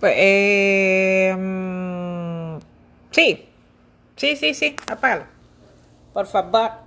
Pues, eh, mm, sí, sí, sí, sí, apágalo. Por favor.